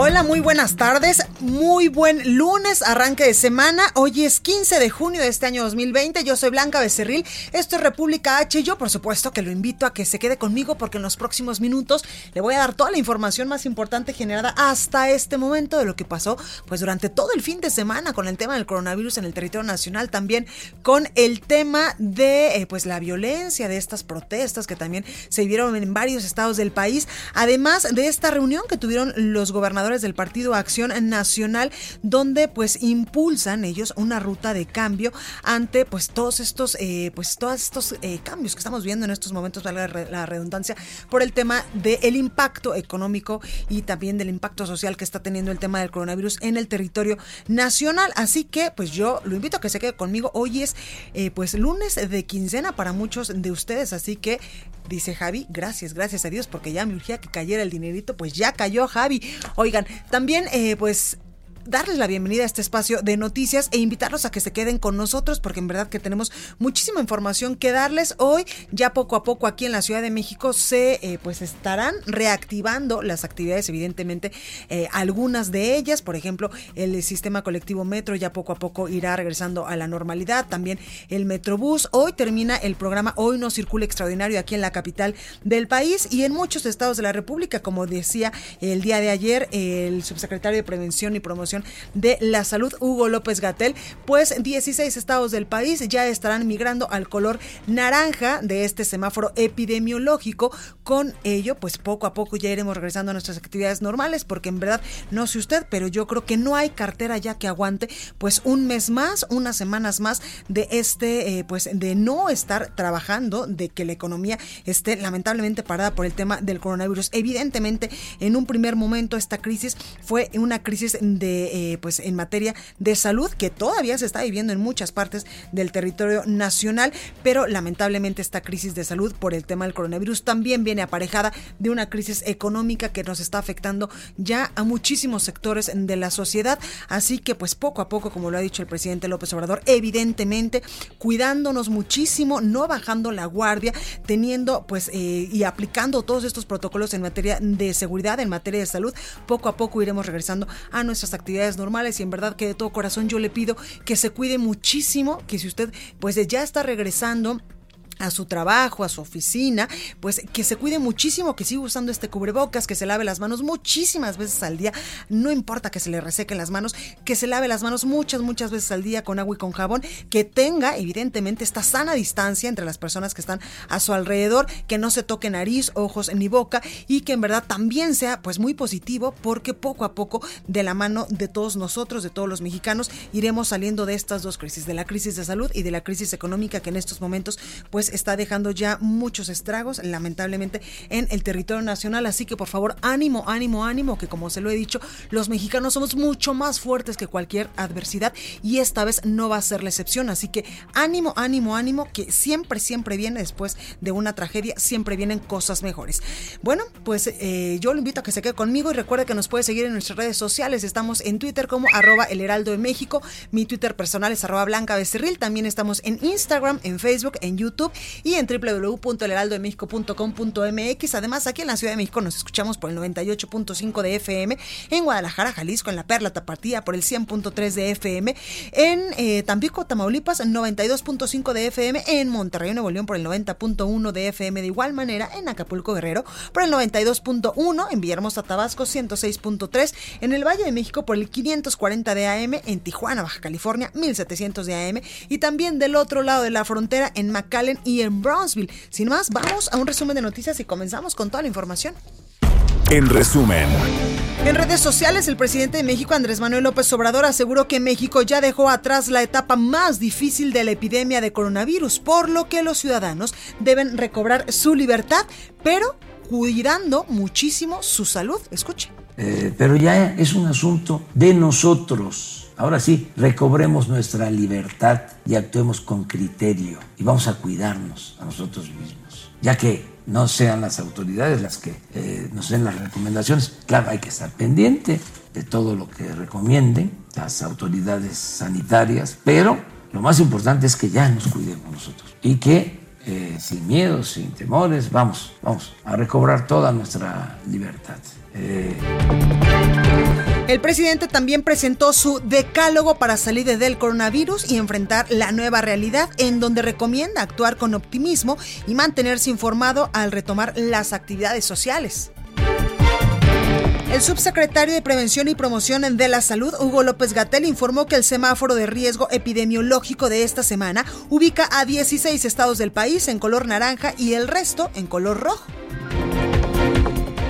Hola, muy buenas tardes, muy buen lunes, arranque de semana. Hoy es 15 de junio de este año 2020. Yo soy Blanca Becerril, esto es República H y yo por supuesto que lo invito a que se quede conmigo porque en los próximos minutos le voy a dar toda la información más importante generada hasta este momento de lo que pasó pues durante todo el fin de semana con el tema del coronavirus en el territorio nacional, también con el tema de eh, pues la violencia de estas protestas que también se vieron en varios estados del país, además de esta reunión que tuvieron los gobernadores del Partido Acción Nacional, donde pues impulsan ellos una ruta de cambio ante pues todos estos, eh, pues todos estos eh, cambios que estamos viendo en estos momentos, valga la redundancia, por el tema del impacto económico y también del impacto social que está teniendo el tema del coronavirus en el territorio nacional. Así que pues yo lo invito a que se quede conmigo. Hoy es eh, pues lunes de quincena para muchos de ustedes, así que dice Javi, gracias, gracias a Dios, porque ya me urgía que cayera el dinerito, pues ya cayó Javi. Oigan, también eh, pues darles la bienvenida a este espacio de noticias e invitarlos a que se queden con nosotros porque en verdad que tenemos muchísima información que darles hoy. Ya poco a poco aquí en la Ciudad de México se eh, pues estarán reactivando las actividades, evidentemente eh, algunas de ellas, por ejemplo el sistema colectivo Metro ya poco a poco irá regresando a la normalidad, también el Metrobús. Hoy termina el programa Hoy no circula extraordinario aquí en la capital del país y en muchos estados de la República, como decía el día de ayer el subsecretario de Prevención y Promoción de la Salud, Hugo López Gatel, pues 16 estados del país ya estarán migrando al color naranja de este semáforo epidemiológico. Con ello, pues poco a poco ya iremos regresando a nuestras actividades normales, porque en verdad, no sé usted, pero yo creo que no hay cartera ya que aguante, pues un mes más, unas semanas más de este, eh, pues de no estar trabajando, de que la economía esté lamentablemente parada por el tema del coronavirus. Evidentemente, en un primer momento esta crisis fue una crisis de eh, pues en materia de salud que todavía se está viviendo en muchas partes del territorio nacional, pero lamentablemente esta crisis de salud por el tema del coronavirus también viene aparejada de una crisis económica que nos está afectando ya a muchísimos sectores de la sociedad, así que pues poco a poco, como lo ha dicho el presidente López Obrador, evidentemente cuidándonos muchísimo, no bajando la guardia, teniendo pues eh, y aplicando todos estos protocolos en materia de seguridad, en materia de salud, poco a poco iremos regresando a nuestras actividades normales y en verdad que de todo corazón yo le pido que se cuide muchísimo, que si usted pues ya está regresando a su trabajo, a su oficina, pues que se cuide muchísimo, que siga usando este cubrebocas, que se lave las manos muchísimas veces al día, no importa que se le resequen las manos, que se lave las manos muchas, muchas veces al día con agua y con jabón, que tenga evidentemente esta sana distancia entre las personas que están a su alrededor, que no se toque nariz, ojos ni boca y que en verdad también sea pues muy positivo porque poco a poco de la mano de todos nosotros, de todos los mexicanos, iremos saliendo de estas dos crisis, de la crisis de salud y de la crisis económica que en estos momentos pues está dejando ya muchos estragos, lamentablemente, en el territorio nacional. Así que por favor, ánimo, ánimo, ánimo, que como se lo he dicho, los mexicanos somos mucho más fuertes que cualquier adversidad y esta vez no va a ser la excepción. Así que ánimo, ánimo, ánimo, que siempre, siempre viene después de una tragedia, siempre vienen cosas mejores. Bueno, pues eh, yo lo invito a que se quede conmigo y recuerde que nos puede seguir en nuestras redes sociales. Estamos en Twitter como arroba el heraldo de México. Mi Twitter personal es arroba blanca becerril. También estamos en Instagram, en Facebook, en YouTube y en www.elheraldodemexico.com.mx. Además, aquí en la Ciudad de México nos escuchamos por el 98.5 de FM, en Guadalajara, Jalisco, en La Perla Tapatía por el 100.3 de FM, en eh, Tampico, Tamaulipas, 92.5 de FM, en Monterrey, Nuevo León por el 90.1 de FM, de igual manera en Acapulco, Guerrero por el 92.1, en Villahermosa, Tabasco 106.3, en el Valle de México por el 540 de AM, en Tijuana, Baja California 1700 de AM y también del otro lado de la frontera en McAllen y en Brownsville. Sin más, vamos a un resumen de noticias y comenzamos con toda la información. En resumen. En redes sociales, el presidente de México, Andrés Manuel López Obrador, aseguró que México ya dejó atrás la etapa más difícil de la epidemia de coronavirus, por lo que los ciudadanos deben recobrar su libertad, pero cuidando muchísimo su salud. Escuche. Eh, pero ya es un asunto de nosotros. Ahora sí, recobremos nuestra libertad y actuemos con criterio y vamos a cuidarnos a nosotros mismos, ya que no sean las autoridades las que eh, nos den las recomendaciones. Claro, hay que estar pendiente de todo lo que recomienden las autoridades sanitarias, pero lo más importante es que ya nos cuidemos nosotros y que eh, sin miedo, sin temores, vamos, vamos a recobrar toda nuestra libertad. Eh, el presidente también presentó su decálogo para salir del coronavirus y enfrentar la nueva realidad, en donde recomienda actuar con optimismo y mantenerse informado al retomar las actividades sociales. El subsecretario de Prevención y Promoción de la Salud, Hugo López Gatel, informó que el semáforo de riesgo epidemiológico de esta semana ubica a 16 estados del país en color naranja y el resto en color rojo.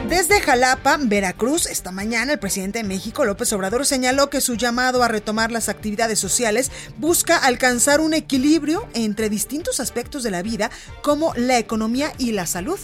Desde Jalapa, Veracruz, esta mañana el presidente de México, López Obrador, señaló que su llamado a retomar las actividades sociales busca alcanzar un equilibrio entre distintos aspectos de la vida, como la economía y la salud.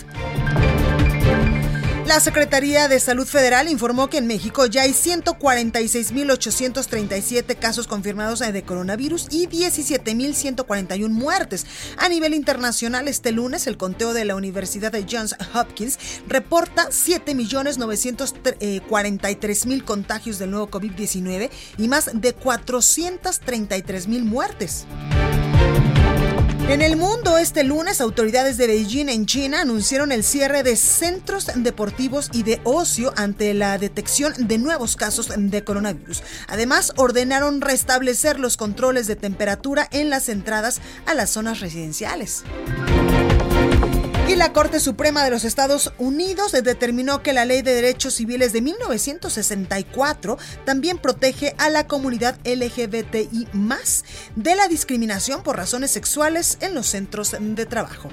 La Secretaría de Salud Federal informó que en México ya hay 146.837 casos confirmados de coronavirus y 17.141 muertes. A nivel internacional, este lunes, el conteo de la Universidad de Johns Hopkins reporta 7.943.000 contagios del nuevo COVID-19 y más de 433.000 muertes. En el mundo, este lunes, autoridades de Beijing en China anunciaron el cierre de centros deportivos y de ocio ante la detección de nuevos casos de coronavirus. Además, ordenaron restablecer los controles de temperatura en las entradas a las zonas residenciales. Y la Corte Suprema de los Estados Unidos determinó que la Ley de Derechos Civiles de 1964 también protege a la comunidad LGBTI de la discriminación por razones sexuales en los centros de trabajo.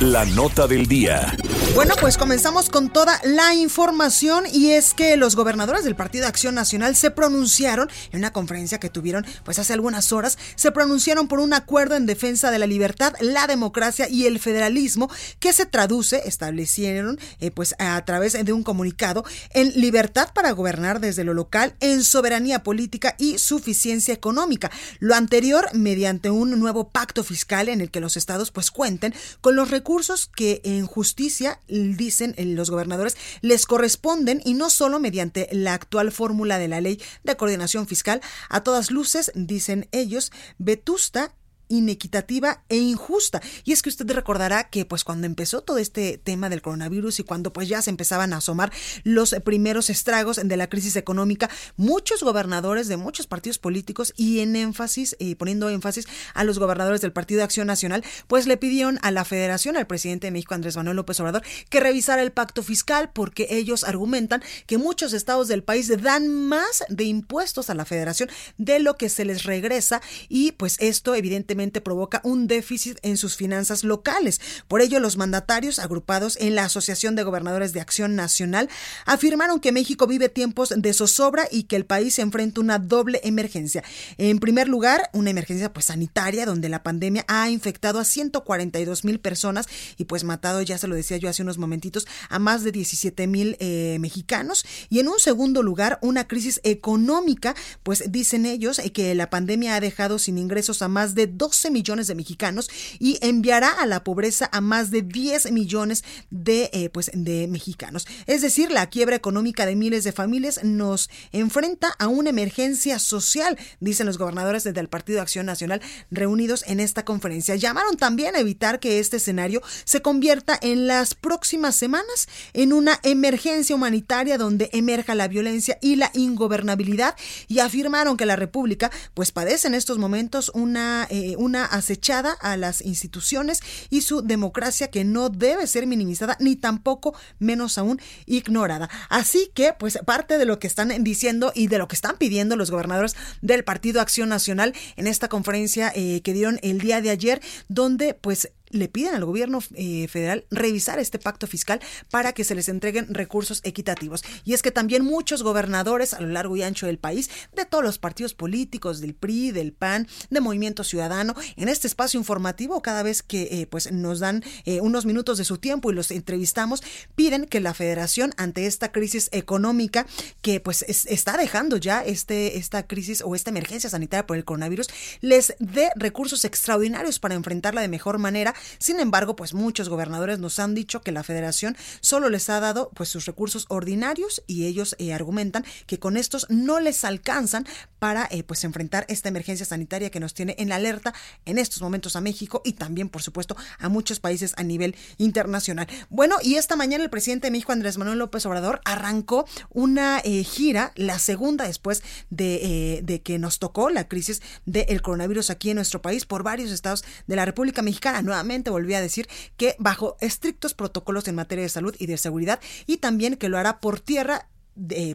La nota del día. Bueno, pues comenzamos con toda la información y es que los gobernadores del Partido Acción Nacional se pronunciaron en una conferencia que tuvieron pues hace algunas horas, se pronunciaron por un acuerdo en defensa de la libertad, la democracia y el federalismo que se traduce, establecieron eh, pues a través de un comunicado en libertad para gobernar desde lo local, en soberanía política y suficiencia económica. Lo anterior mediante un nuevo pacto fiscal en el que los estados pues cuenten con los recursos que en justicia dicen los gobernadores, les corresponden y no solo mediante la actual fórmula de la ley de coordinación fiscal, a todas luces, dicen ellos, vetusta inequitativa e injusta. Y es que usted recordará que pues cuando empezó todo este tema del coronavirus y cuando pues ya se empezaban a asomar los primeros estragos de la crisis económica, muchos gobernadores de muchos partidos políticos y en énfasis, y poniendo énfasis a los gobernadores del Partido de Acción Nacional, pues le pidieron a la Federación, al presidente de México, Andrés Manuel López Obrador, que revisara el pacto fiscal porque ellos argumentan que muchos estados del país dan más de impuestos a la Federación de lo que se les regresa y pues esto evidentemente provoca un déficit en sus finanzas locales. Por ello, los mandatarios agrupados en la Asociación de Gobernadores de Acción Nacional afirmaron que México vive tiempos de zozobra y que el país se enfrenta una doble emergencia. En primer lugar, una emergencia pues sanitaria donde la pandemia ha infectado a 142 mil personas y pues matado, ya se lo decía yo hace unos momentitos, a más de 17 mil eh, mexicanos. Y en un segundo lugar, una crisis económica, pues dicen ellos que la pandemia ha dejado sin ingresos a más de 2 12 millones de mexicanos y enviará a la pobreza a más de 10 millones de, eh, pues, de mexicanos. Es decir, la quiebra económica de miles de familias nos enfrenta a una emergencia social, dicen los gobernadores desde el Partido Acción Nacional reunidos en esta conferencia. Llamaron también a evitar que este escenario se convierta en las próximas semanas en una emergencia humanitaria donde emerja la violencia y la ingobernabilidad y afirmaron que la República pues padece en estos momentos una eh, eh, una acechada a las instituciones y su democracia que no debe ser minimizada ni tampoco menos aún ignorada. Así que, pues parte de lo que están diciendo y de lo que están pidiendo los gobernadores del Partido Acción Nacional en esta conferencia eh, que dieron el día de ayer, donde pues le piden al gobierno eh, federal revisar este pacto fiscal para que se les entreguen recursos equitativos. Y es que también muchos gobernadores a lo largo y ancho del país, de todos los partidos políticos, del PRI, del PAN, de Movimiento Ciudadano, en este espacio informativo, cada vez que eh, pues nos dan eh, unos minutos de su tiempo y los entrevistamos, piden que la federación ante esta crisis económica que pues está dejando ya este, esta crisis o esta emergencia sanitaria por el coronavirus, les dé recursos extraordinarios para enfrentarla de mejor manera sin embargo, pues muchos gobernadores nos han dicho que la federación solo les ha dado pues sus recursos ordinarios y ellos eh, argumentan que con estos no les alcanzan para eh, pues enfrentar esta emergencia sanitaria que nos tiene en alerta en estos momentos a México y también por supuesto a muchos países a nivel internacional. Bueno, y esta mañana el presidente de México Andrés Manuel López Obrador arrancó una eh, gira, la segunda después de, de, que nos tocó la crisis del coronavirus aquí en nuestro país por varios estados de la República Mexicana. Nuevamente volvió a decir que bajo estrictos protocolos en materia de salud y de seguridad y también que lo hará por tierra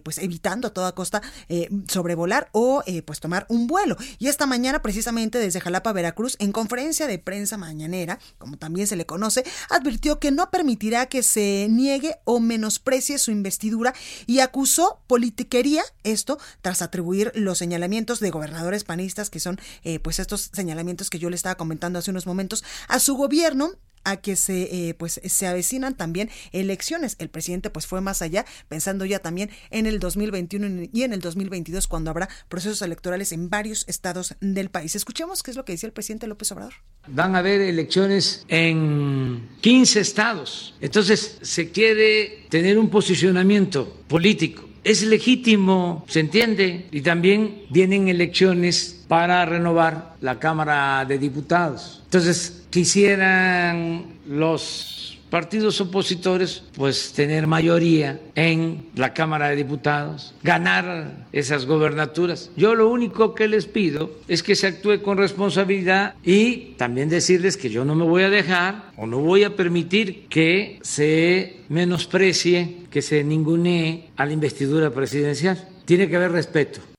pues evitando a toda costa eh, sobrevolar o eh, pues tomar un vuelo. Y esta mañana precisamente desde Jalapa, Veracruz, en conferencia de prensa mañanera, como también se le conoce, advirtió que no permitirá que se niegue o menosprecie su investidura y acusó politiquería, esto tras atribuir los señalamientos de gobernadores panistas, que son eh, pues estos señalamientos que yo le estaba comentando hace unos momentos, a su gobierno a que se, eh, pues, se avecinan también elecciones. El presidente pues fue más allá, pensando ya también en el 2021 y en el 2022 cuando habrá procesos electorales en varios estados del país. Escuchemos qué es lo que decía el presidente López Obrador. Van a haber elecciones en 15 estados. Entonces se quiere tener un posicionamiento político. Es legítimo, se entiende, y también vienen elecciones para renovar la Cámara de Diputados. Entonces, quisieran los partidos opositores pues tener mayoría en la Cámara de Diputados, ganar esas gobernaturas. Yo lo único que les pido es que se actúe con responsabilidad y también decirles que yo no me voy a dejar o no voy a permitir que se menosprecie, que se ningunee a la investidura presidencial. Tiene que haber respeto.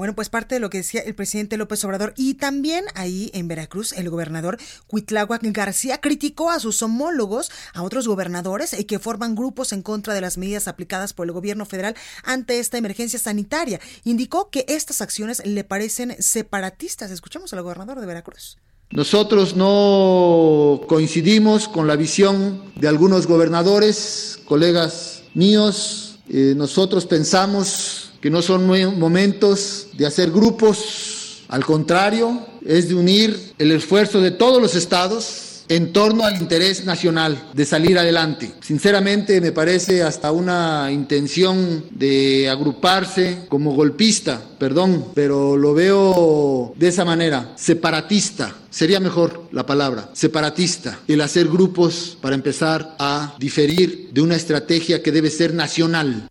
Bueno, pues parte de lo que decía el presidente López Obrador y también ahí en Veracruz el gobernador Cuitláhuac García criticó a sus homólogos, a otros gobernadores eh, que forman grupos en contra de las medidas aplicadas por el gobierno federal ante esta emergencia sanitaria. Indicó que estas acciones le parecen separatistas. Escuchamos al gobernador de Veracruz. Nosotros no coincidimos con la visión de algunos gobernadores, colegas míos. Eh, nosotros pensamos que no son momentos de hacer grupos, al contrario, es de unir el esfuerzo de todos los estados en torno al interés nacional de salir adelante. Sinceramente me parece hasta una intención de agruparse como golpista, perdón, pero lo veo de esa manera, separatista. Sería mejor la palabra, separatista, el hacer grupos para empezar a diferir de una estrategia que debe ser nacional.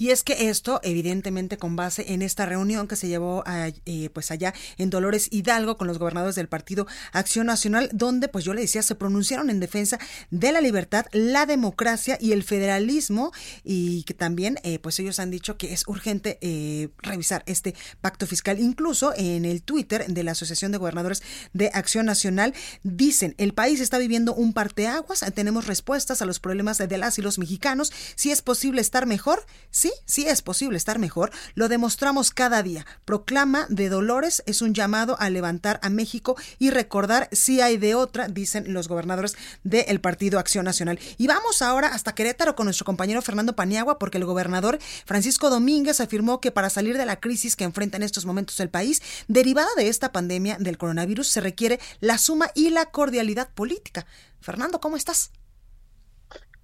Y es que esto, evidentemente, con base en esta reunión que se llevó eh, pues allá en Dolores Hidalgo con los gobernadores del Partido Acción Nacional, donde, pues yo le decía, se pronunciaron en defensa de la libertad, la democracia y el federalismo, y que también, eh, pues ellos han dicho que es urgente eh, revisar este pacto fiscal. Incluso en el Twitter de la Asociación de Gobernadores de Acción Nacional dicen, el país está viviendo un parteaguas, tenemos respuestas a los problemas de las y los mexicanos, si es posible estar mejor, sí Sí, es posible estar mejor, lo demostramos cada día. Proclama de Dolores es un llamado a levantar a México y recordar si hay de otra, dicen los gobernadores del Partido Acción Nacional. Y vamos ahora hasta Querétaro con nuestro compañero Fernando Paniagua, porque el gobernador Francisco Domínguez afirmó que para salir de la crisis que enfrenta en estos momentos el país, derivada de esta pandemia del coronavirus, se requiere la suma y la cordialidad política. Fernando, ¿cómo estás?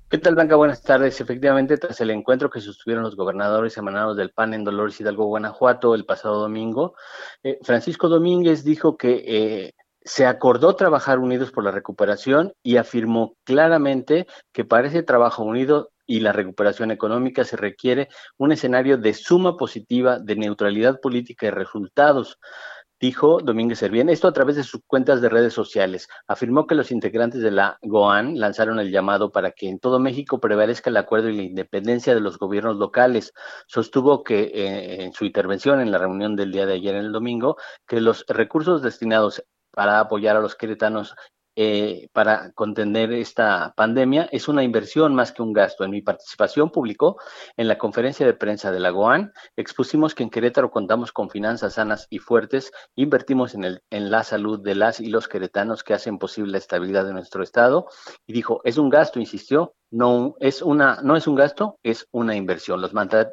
¿Qué tal, Blanca? Buenas tardes. Efectivamente, tras el encuentro que sostuvieron los gobernadores emanados del PAN en Dolores Hidalgo, Guanajuato, el pasado domingo, eh, Francisco Domínguez dijo que eh, se acordó trabajar unidos por la recuperación y afirmó claramente que para ese trabajo unido y la recuperación económica se requiere un escenario de suma positiva, de neutralidad política y resultados. Dijo Domínguez Servién, esto a través de sus cuentas de redes sociales. Afirmó que los integrantes de la GOAN lanzaron el llamado para que en todo México prevalezca el acuerdo y la independencia de los gobiernos locales. Sostuvo que eh, en su intervención en la reunión del día de ayer en el domingo, que los recursos destinados para apoyar a los queretanos eh, para contener esta pandemia es una inversión más que un gasto. En mi participación publicó en la conferencia de prensa de la GOAN, expusimos que en Querétaro contamos con finanzas sanas y fuertes, invertimos en, el, en la salud de las y los queretanos que hacen posible la estabilidad de nuestro Estado. Y dijo, es un gasto, insistió, no es una no es un gasto, es una inversión. Los,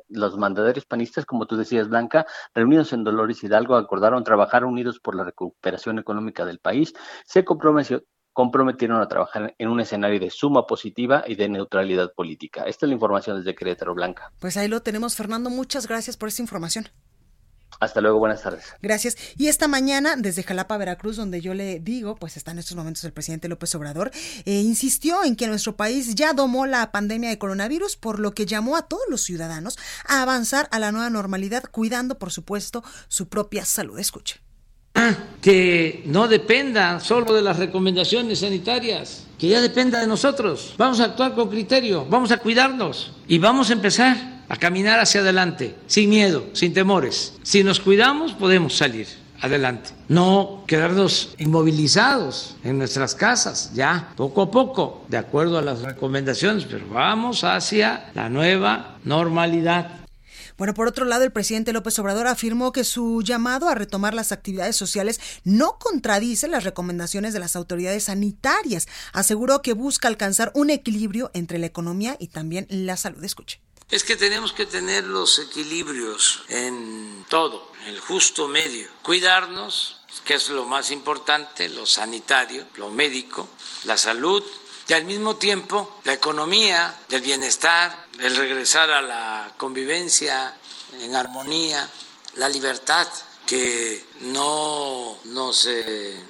los mandatarios panistas, como tú decías, Blanca, reunidos en Dolores Hidalgo, acordaron trabajar unidos por la recuperación económica del país. Se comprometió, comprometieron a trabajar en un escenario de suma positiva y de neutralidad política. Esta es la información desde Querétaro Blanca. Pues ahí lo tenemos, Fernando. Muchas gracias por esta información. Hasta luego, buenas tardes. Gracias. Y esta mañana, desde Jalapa, Veracruz, donde yo le digo, pues está en estos momentos el presidente López Obrador, eh, insistió en que nuestro país ya domó la pandemia de coronavirus, por lo que llamó a todos los ciudadanos a avanzar a la nueva normalidad, cuidando, por supuesto, su propia salud. Escuche que no dependa solo de las recomendaciones sanitarias, que ya dependa de nosotros. Vamos a actuar con criterio, vamos a cuidarnos y vamos a empezar a caminar hacia adelante, sin miedo, sin temores. Si nos cuidamos, podemos salir adelante. No quedarnos inmovilizados en nuestras casas, ya poco a poco, de acuerdo a las recomendaciones, pero vamos hacia la nueva normalidad. Bueno, por otro lado, el presidente López Obrador afirmó que su llamado a retomar las actividades sociales no contradice las recomendaciones de las autoridades sanitarias. Aseguró que busca alcanzar un equilibrio entre la economía y también la salud. Escuche. Es que tenemos que tener los equilibrios en todo, el justo medio. Cuidarnos, que es lo más importante, lo sanitario, lo médico, la salud, y al mismo tiempo la economía, el bienestar, el regresar a la convivencia en armonía, la libertad, que no nos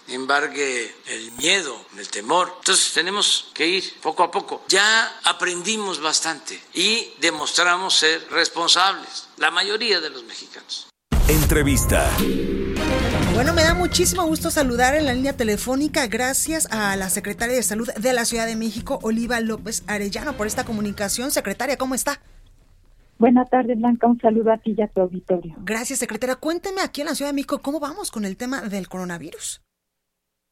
embargue el miedo, el temor. Entonces tenemos que ir poco a poco. Ya aprendimos bastante y demostramos ser responsables, la mayoría de los mexicanos. Entrevista. Bueno, me da muchísimo gusto saludar en la línea telefónica gracias a la secretaria de Salud de la Ciudad de México, Oliva López Arellano, por esta comunicación. Secretaria, ¿cómo está? Buenas tardes, Blanca. Un saludo a ti y a tu auditorio. Gracias, secretaria. Cuénteme aquí en la Ciudad de México cómo vamos con el tema del coronavirus.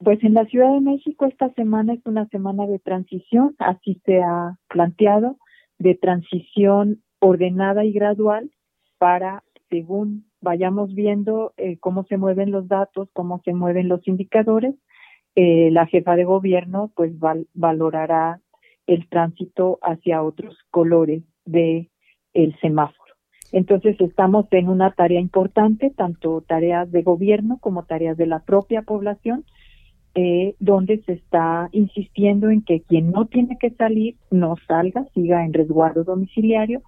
Pues en la Ciudad de México esta semana es una semana de transición, así se ha planteado, de transición ordenada y gradual para, según vayamos viendo eh, cómo se mueven los datos, cómo se mueven los indicadores, eh, la jefa de gobierno pues valorará el tránsito hacia otros colores de el semáforo. Entonces estamos en una tarea importante, tanto tareas de gobierno como tareas de la propia población, eh, donde se está insistiendo en que quien no tiene que salir no salga, siga en resguardo domiciliario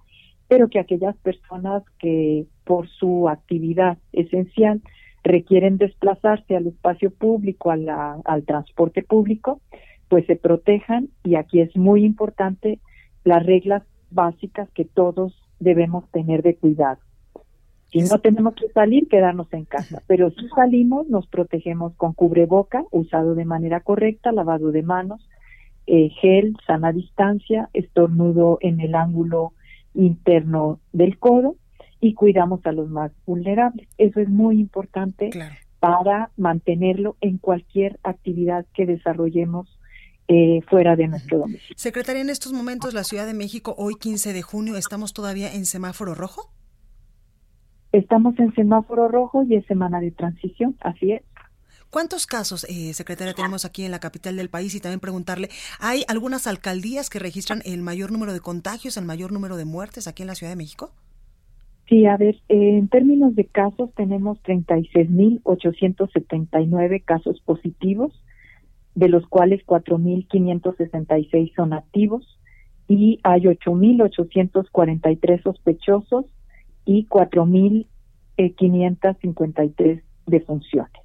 pero que aquellas personas que por su actividad esencial requieren desplazarse al espacio público, al transporte público, pues se protejan y aquí es muy importante las reglas básicas que todos debemos tener de cuidado. Si no tenemos que salir, quedarnos en casa, pero si salimos, nos protegemos con cubreboca, usado de manera correcta, lavado de manos, eh, gel, sana distancia, estornudo en el ángulo interno del codo y cuidamos a los más vulnerables. Eso es muy importante para mantenerlo en cualquier actividad que desarrollemos eh, fuera de nuestro domicilio. Secretaria, en estos momentos la Ciudad de México, hoy 15 de junio, ¿estamos todavía en semáforo rojo? Estamos en semáforo rojo y es semana de transición, así es. ¿Cuántos casos, eh, secretaria, tenemos aquí en la capital del país? Y también preguntarle, ¿hay algunas alcaldías que registran el mayor número de contagios, el mayor número de muertes aquí en la Ciudad de México? Sí, a ver, eh, en términos de casos tenemos 36.879 casos positivos, de los cuales 4.566 son activos y hay 8.843 sospechosos y 4.553 defunciones.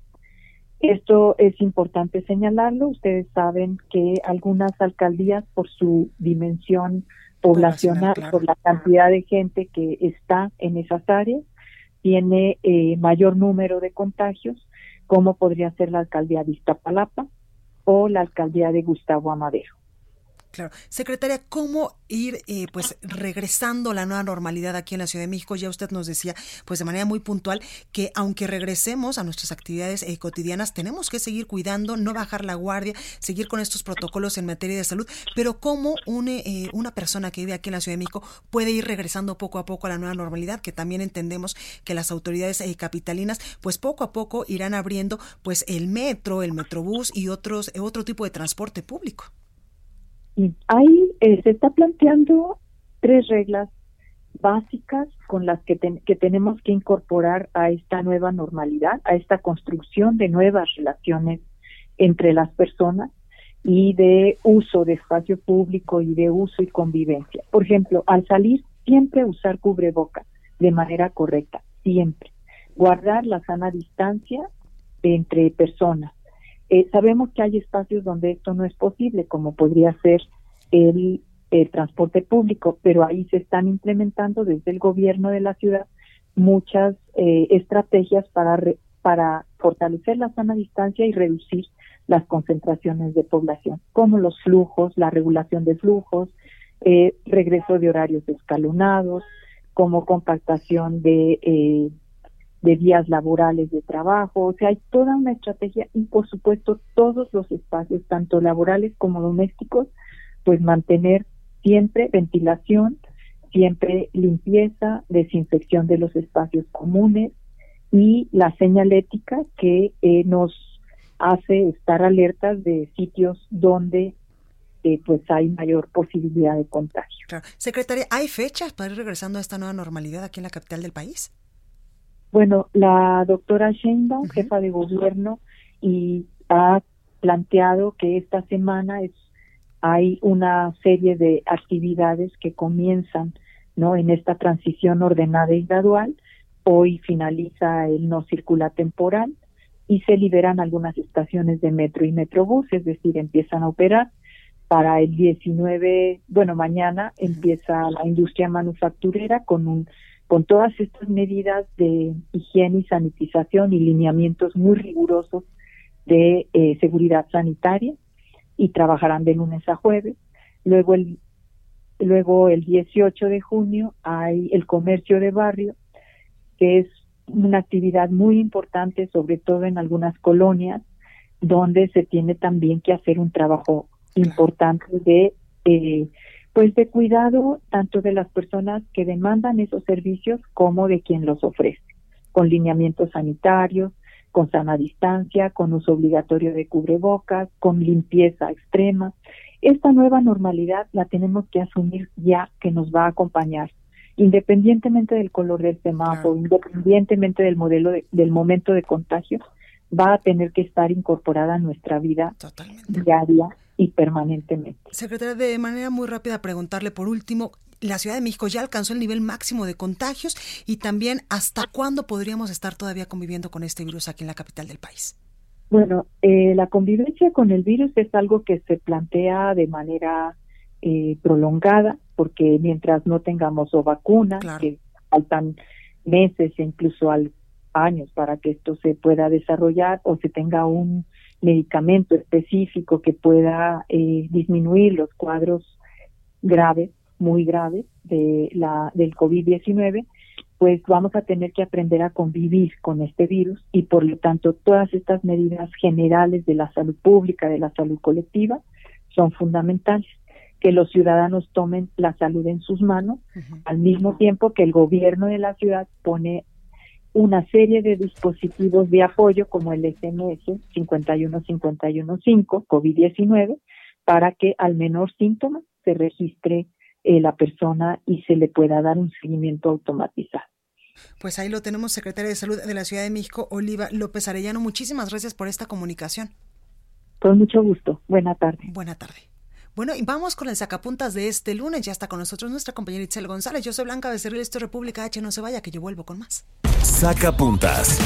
Esto es importante señalarlo. Ustedes saben que algunas alcaldías, por su dimensión poblacional, por la cantidad de gente que está en esas áreas, tiene eh, mayor número de contagios como podría ser la alcaldía de Iztapalapa o la alcaldía de Gustavo Amadero. Claro. Secretaria, ¿cómo ir eh, pues regresando a la nueva normalidad aquí en la Ciudad de México? Ya usted nos decía pues de manera muy puntual que aunque regresemos a nuestras actividades eh, cotidianas, tenemos que seguir cuidando, no bajar la guardia, seguir con estos protocolos en materia de salud, pero ¿cómo une, eh, una persona que vive aquí en la Ciudad de México puede ir regresando poco a poco a la nueva normalidad? Que también entendemos que las autoridades capitalinas pues poco a poco irán abriendo pues el metro, el metrobús y otros, otro tipo de transporte público. Ahí eh, se está planteando tres reglas básicas con las que, que tenemos que incorporar a esta nueva normalidad, a esta construcción de nuevas relaciones entre las personas y de uso de espacio público y de uso y convivencia. Por ejemplo, al salir, siempre usar cubreboca de manera correcta, siempre. Guardar la sana distancia entre personas. Eh, sabemos que hay espacios donde esto no es posible, como podría ser el, transporte público, pero ahí se están implementando desde el gobierno de la ciudad muchas eh, estrategias para, para fortalecer la sana distancia y reducir las concentraciones de población, como los flujos, la regulación de flujos, eh, regreso de horarios escalonados, como compactación de eh, de días laborales de trabajo, o sea, hay toda una estrategia y por supuesto todos los espacios, tanto laborales como domésticos, pues mantener siempre ventilación, siempre limpieza, desinfección de los espacios comunes y la señalética que eh, nos hace estar alertas de sitios donde eh, pues hay mayor posibilidad de contagio. Secretaria, ¿hay fechas para ir regresando a esta nueva normalidad aquí en la capital del país? Bueno, la doctora Sheinbaum, jefa de gobierno, y ha planteado que esta semana es hay una serie de actividades que comienzan no en esta transición ordenada y gradual. Hoy finaliza el no circula temporal y se liberan algunas estaciones de metro y metrobús, es decir, empiezan a operar. Para el 19, bueno, mañana empieza la industria manufacturera con un con todas estas medidas de higiene y sanitización y lineamientos muy rigurosos de eh, seguridad sanitaria y trabajarán de lunes a jueves. Luego el, luego el 18 de junio hay el comercio de barrio, que es una actividad muy importante, sobre todo en algunas colonias, donde se tiene también que hacer un trabajo importante de eh, pues de cuidado tanto de las personas que demandan esos servicios como de quien los ofrece, con lineamientos sanitarios, con sana distancia, con uso obligatorio de cubrebocas, con limpieza extrema. Esta nueva normalidad la tenemos que asumir ya que nos va a acompañar, independientemente del color del semáforo, independientemente del modelo del momento de contagio, va a tener que estar incorporada a nuestra vida diaria y permanentemente. Secretaria, de manera muy rápida preguntarle por último, la Ciudad de México ya alcanzó el nivel máximo de contagios y también hasta cuándo podríamos estar todavía conviviendo con este virus aquí en la capital del país. Bueno, eh, la convivencia con el virus es algo que se plantea de manera eh, prolongada, porque mientras no tengamos o vacunas, que faltan meses e incluso años para que esto se pueda desarrollar o se tenga un medicamento específico que pueda eh, disminuir los cuadros graves, muy graves de la del COVID-19, pues vamos a tener que aprender a convivir con este virus y por lo tanto todas estas medidas generales de la salud pública, de la salud colectiva, son fundamentales. Que los ciudadanos tomen la salud en sus manos, al mismo tiempo que el gobierno de la ciudad pone una serie de dispositivos de apoyo como el SMS 51515 COVID-19 para que al menor síntoma se registre eh, la persona y se le pueda dar un seguimiento automatizado. Pues ahí lo tenemos, secretaria de Salud de la Ciudad de México, Oliva López Arellano. Muchísimas gracias por esta comunicación. Con mucho gusto. Buena tarde. Buena tarde. Bueno, y vamos con el sacapuntas de este lunes. Ya está con nosotros nuestra compañera Itzel González. Yo soy Blanca Becerril, esto es República H. No se vaya, que yo vuelvo con más. Sacapuntas.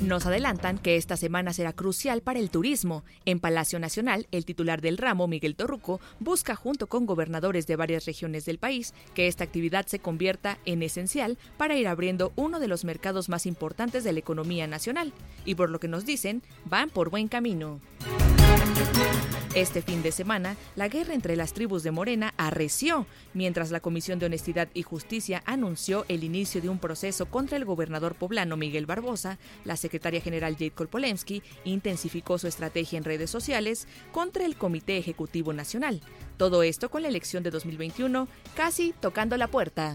Nos adelantan que esta semana será crucial para el turismo. En Palacio Nacional, el titular del ramo, Miguel Torruco, busca junto con gobernadores de varias regiones del país que esta actividad se convierta en esencial para ir abriendo uno de los mercados más importantes de la economía nacional. Y por lo que nos dicen, van por buen camino. Este fin de semana, la guerra entre las tribus de Morena arreció, mientras la Comisión de Honestidad y Justicia anunció el inicio de un proceso contra el gobernador poblano Miguel Barbosa, la secretaria general Jade Kolpolensky intensificó su estrategia en redes sociales contra el Comité Ejecutivo Nacional. Todo esto con la elección de 2021 casi tocando la puerta.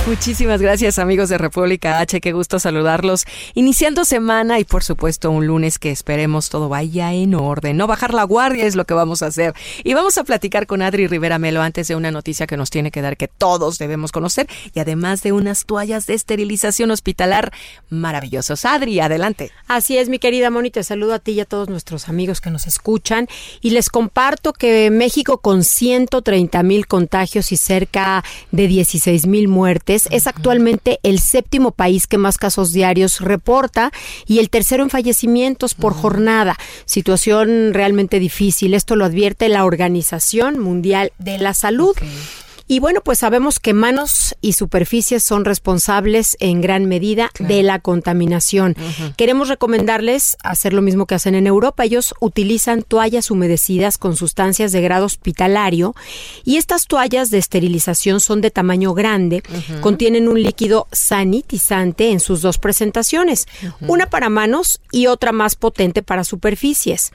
Muchísimas gracias amigos de República H, qué gusto saludarlos. Iniciando semana y por supuesto un lunes que esperemos todo vaya en orden. No bajar la guardia es lo que vamos a hacer. Y vamos a platicar con Adri Rivera Melo antes de una noticia que nos tiene que dar que todos debemos conocer y además de unas toallas de esterilización hospitalar maravillosos. Adri, adelante. Así es, mi querida Moni, te saludo a ti y a todos nuestros amigos que nos escuchan y les comparto que México con 130 mil contagios y cerca de 16 mil muertes. Es actualmente el séptimo país que más casos diarios reporta y el tercero en fallecimientos por jornada. Situación realmente difícil. Esto lo advierte la Organización Mundial de la Salud. Y bueno, pues sabemos que manos y superficies son responsables en gran medida de la contaminación. Queremos recomendarles hacer lo mismo que hacen en Europa. Ellos utilizan toallas humedecidas con sustancias de grado hospitalario y estas toallas de esterilización son de tamaño grande, contienen un líquido sanitizante en sus dos presentaciones, una para manos y otra más potente para superficies.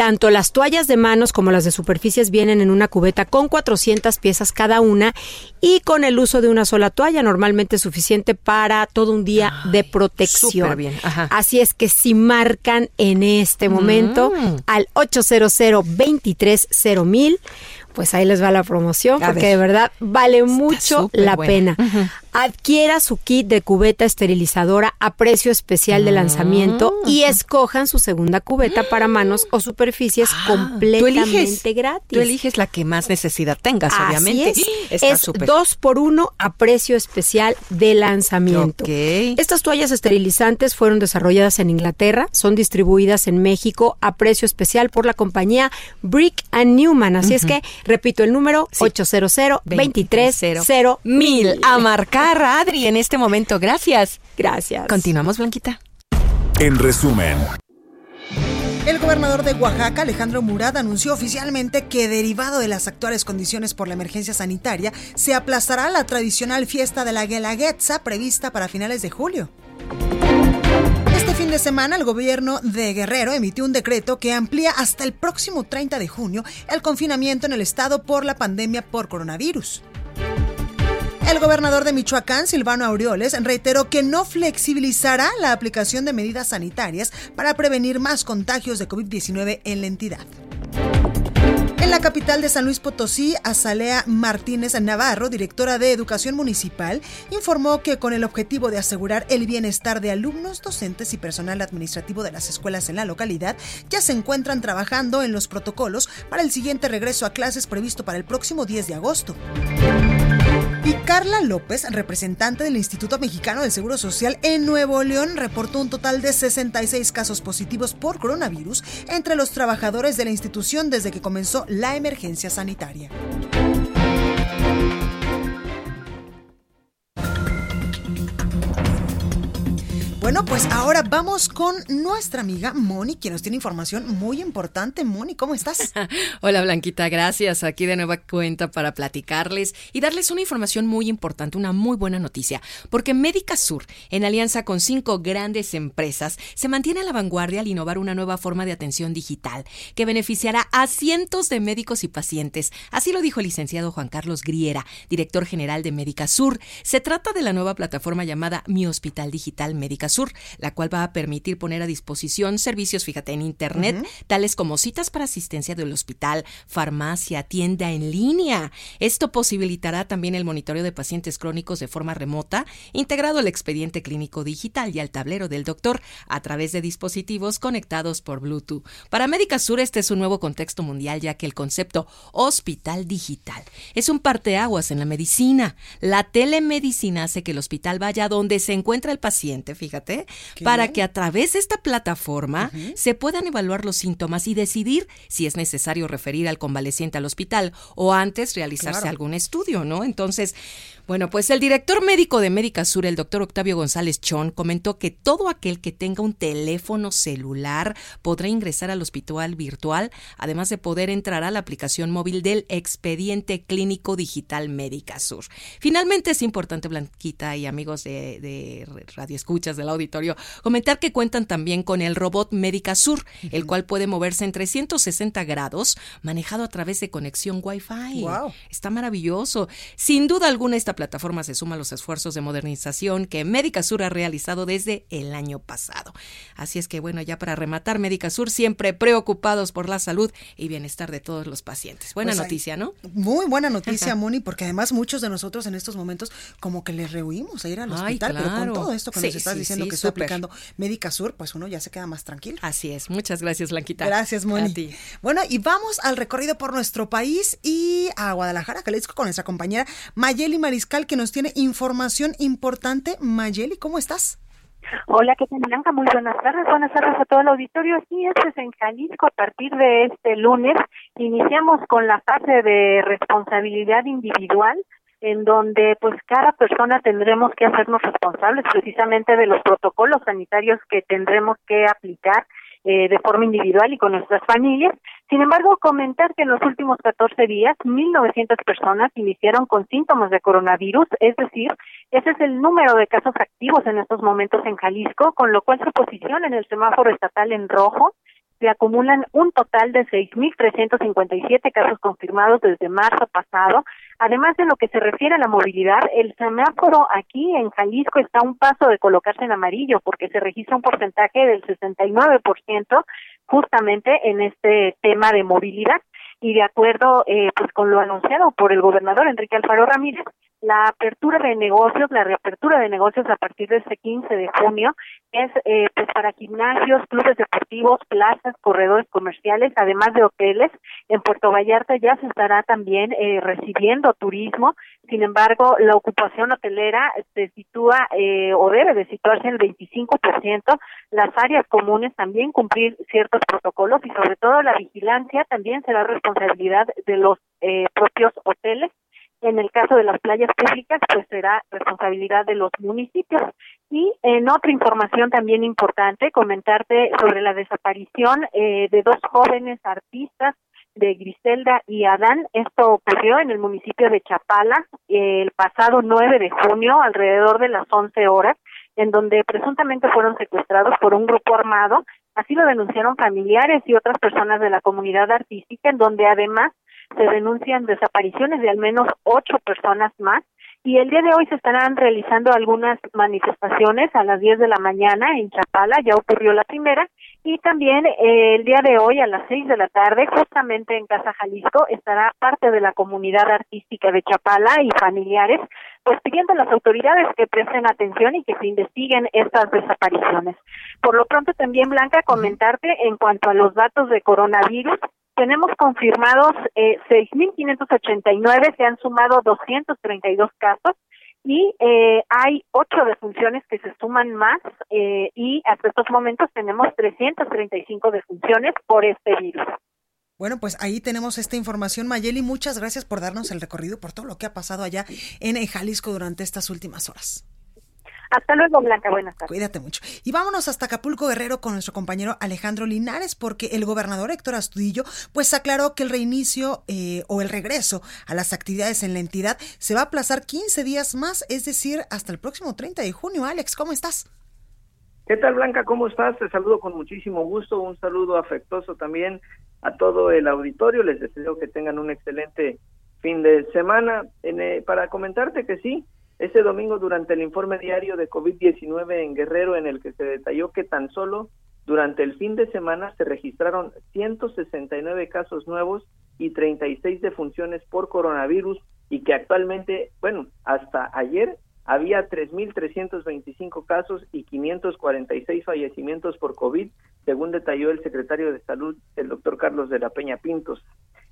Tanto las toallas de manos como las de superficies vienen en una cubeta con 400 piezas cada una y con el uso de una sola toalla, normalmente suficiente para todo un día de protección. bien. Así es que si marcan en este momento Mm. al 800 230 mil pues ahí les va la promoción A porque ver. de verdad vale mucho la buena. pena. Adquiera su kit de cubeta esterilizadora a precio especial de lanzamiento Mm. y escojan su segunda cubeta para manos o superficies Ah, Tú completamente eliges, gratis. tú eliges la que más necesidad tengas, Así obviamente. es. Está es súper. dos por uno a precio especial de lanzamiento. Ok. Estas toallas esterilizantes fueron desarrolladas en Inglaterra, son distribuidas en México a precio especial por la compañía Brick and Newman. Así es que, repito el número, 800 230 mil. A marcar, Adri, en este momento. Gracias. Gracias. Continuamos, Blanquita. En resumen, El gobernador de Oaxaca, Alejandro Murad, anunció oficialmente que derivado de las actuales condiciones por la emergencia sanitaria, se aplazará la tradicional fiesta de la Guelaguetza prevista para finales de julio. Este fin de semana, el gobierno de Guerrero emitió un decreto que amplía hasta el próximo 30 de junio el confinamiento en el estado por la pandemia por coronavirus. El gobernador de Michoacán, Silvano Aureoles, reiteró que no flexibilizará la aplicación de medidas sanitarias para prevenir más contagios de COVID-19 en la entidad. En la capital de San Luis Potosí, Azalea Martínez Navarro, directora de Educación Municipal, informó que con el objetivo de asegurar el bienestar de alumnos, docentes y personal administrativo de las escuelas en la localidad, ya se encuentran trabajando en los protocolos para el siguiente regreso a clases previsto para el próximo 10 de agosto. Y Carla López, representante del Instituto Mexicano del Seguro Social en Nuevo León, reportó un total de 66 casos positivos por coronavirus entre los trabajadores de la institución desde que comenzó la emergencia sanitaria. Pues ahora vamos con nuestra amiga Moni, quien nos tiene información muy importante. Moni, ¿cómo estás? Hola Blanquita, gracias. Aquí de nueva cuenta para platicarles y darles una información muy importante, una muy buena noticia, porque Médica Sur, en alianza con cinco grandes empresas, se mantiene a la vanguardia al innovar una nueva forma de atención digital que beneficiará a cientos de médicos y pacientes. Así lo dijo el licenciado Juan Carlos Griera, director general de Médica Sur. Se trata de la nueva plataforma llamada Mi Hospital Digital Médica Sur, Sur, la cual va a permitir poner a disposición servicios, fíjate, en Internet, tales como citas para asistencia del hospital, farmacia, tienda en línea. Esto posibilitará también el monitoreo de pacientes crónicos de forma remota, integrado al expediente clínico digital y al tablero del doctor a través de dispositivos conectados por Bluetooth. Para Médica Sur este es un nuevo contexto mundial ya que el concepto hospital digital es un parteaguas en la medicina. La telemedicina hace que el hospital vaya donde se encuentra el paciente, fíjate, para que a través de esta plataforma se puedan evaluar los síntomas y decidir si es necesario referir al convaleciente al hospital o antes realizarse algún estudio, ¿no? Entonces, bueno, pues el director médico de Médica Sur, el doctor Octavio González Chón, comentó que todo aquel que tenga un teléfono celular podrá ingresar al hospital virtual, además de poder entrar a la aplicación móvil del expediente clínico digital Médica Sur. Finalmente es importante, Blanquita y amigos de, de Radio Escuchas del auditorio, comentar que cuentan también con el robot Médica Sur, el cual puede moverse en 360 grados, manejado a través de conexión Wi-Fi. Wow. Está maravilloso. Sin duda alguna esta plataforma se suma a los esfuerzos de modernización que Médica Sur ha realizado desde el año pasado. Así es que bueno, ya para rematar, Médica Sur siempre preocupados por la salud y bienestar de todos los pacientes. Buena pues noticia, ¿no? Muy buena noticia, Moni, porque además muchos de nosotros en estos momentos como que les rehuimos a ir al hospital, pero con todo esto que nos estás diciendo que está aplicando Médica Sur, pues uno ya se queda más tranquilo. Así es. Muchas gracias, Blanquita. Gracias, Moni. Bueno, y vamos al recorrido por nuestro país y a Guadalajara, Jalisco, con nuestra compañera Mayeli Mariscal que nos tiene información importante. Mayeli, ¿cómo estás? Hola, ¿qué tal, Blanca? Muy buenas tardes. Buenas tardes a todo el auditorio. Sí, este es en Jalisco. A partir de este lunes iniciamos con la fase de responsabilidad individual en donde pues cada persona tendremos que hacernos responsables precisamente de los protocolos sanitarios que tendremos que aplicar eh, de forma individual y con nuestras familias. Sin embargo, comentar que en los últimos 14 días, 1.900 personas iniciaron con síntomas de coronavirus, es decir, ese es el número de casos activos en estos momentos en Jalisco, con lo cual se posiciona en el semáforo estatal en rojo se acumulan un total de 6.357 casos confirmados desde marzo pasado. Además de lo que se refiere a la movilidad, el semáforo aquí en Jalisco está a un paso de colocarse en amarillo porque se registra un porcentaje del 69% justamente en este tema de movilidad y de acuerdo eh, pues con lo anunciado por el gobernador Enrique Alfaro Ramírez, la apertura de negocios, la reapertura de negocios a partir de este 15 de junio es eh, pues para gimnasios, clubes deportivos, plazas, corredores comerciales, además de hoteles. En Puerto Vallarta ya se estará también eh, recibiendo turismo. Sin embargo, la ocupación hotelera se sitúa eh, o debe de situarse en el 25%. Las áreas comunes también cumplir ciertos protocolos y sobre todo la vigilancia también será responsabilidad de los eh, propios hoteles en el caso de las playas públicas, pues será responsabilidad de los municipios. Y en otra información también importante, comentarte sobre la desaparición eh, de dos jóvenes artistas de Griselda y Adán. Esto ocurrió en el municipio de Chapala el pasado 9 de junio, alrededor de las 11 horas, en donde presuntamente fueron secuestrados por un grupo armado. Así lo denunciaron familiares y otras personas de la comunidad artística, en donde además se denuncian desapariciones de al menos ocho personas más y el día de hoy se estarán realizando algunas manifestaciones a las 10 de la mañana en Chapala, ya ocurrió la primera, y también eh, el día de hoy a las 6 de la tarde, justamente en Casa Jalisco, estará parte de la comunidad artística de Chapala y familiares, pues pidiendo a las autoridades que presten atención y que se investiguen estas desapariciones. Por lo pronto también, Blanca, comentarte en cuanto a los datos de coronavirus, tenemos confirmados eh, 6.589, se han sumado 232 casos y eh, hay ocho defunciones que se suman más eh, y hasta estos momentos tenemos 335 defunciones por este virus. Bueno, pues ahí tenemos esta información, Mayeli. Muchas gracias por darnos el recorrido por todo lo que ha pasado allá en Jalisco durante estas últimas horas. Hasta luego, Blanca. Buenas tardes. Cuídate mucho. Y vámonos hasta Acapulco Guerrero con nuestro compañero Alejandro Linares, porque el gobernador Héctor Astudillo pues aclaró que el reinicio eh, o el regreso a las actividades en la entidad se va a aplazar 15 días más, es decir, hasta el próximo 30 de junio. Alex, ¿cómo estás? ¿Qué tal, Blanca? ¿Cómo estás? Te saludo con muchísimo gusto. Un saludo afectuoso también a todo el auditorio. Les deseo que tengan un excelente fin de semana. Eh, para comentarte que sí, Este domingo, durante el informe diario de COVID-19 en Guerrero, en el que se detalló que tan solo durante el fin de semana se registraron 169 casos nuevos y 36 defunciones por coronavirus y que actualmente, bueno, hasta ayer había 3.325 casos y 546 fallecimientos por COVID, según detalló el secretario de Salud, el doctor Carlos de la Peña Pintos.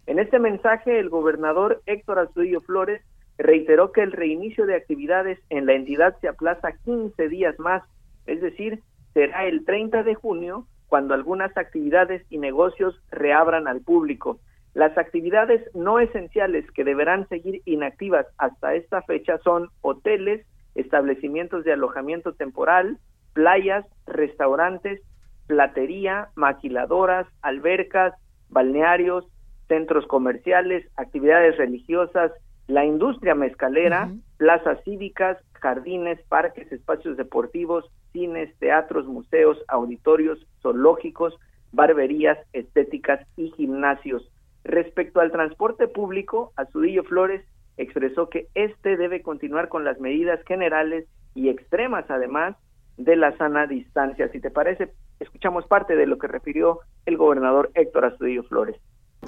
En este mensaje, el gobernador Héctor Astudillo Flores reiteró que el reinicio de actividades en la entidad se aplaza 15 días más, es decir, será el 30 de junio cuando algunas actividades y negocios reabran al público. Las actividades no esenciales que deberán seguir inactivas hasta esta fecha son hoteles, establecimientos de alojamiento temporal, playas, restaurantes, platería, maquiladoras, albercas, balnearios, centros comerciales, actividades religiosas, la industria mezcalera, plazas cívicas, jardines, parques, espacios deportivos, cines, teatros, museos, auditorios, zoológicos, barberías, estéticas y gimnasios. Respecto al transporte público, Azudillo Flores expresó que este debe continuar con las medidas generales y extremas, además de la sana distancia. Si te parece, escuchamos parte de lo que refirió el gobernador Héctor Astudillo Flores.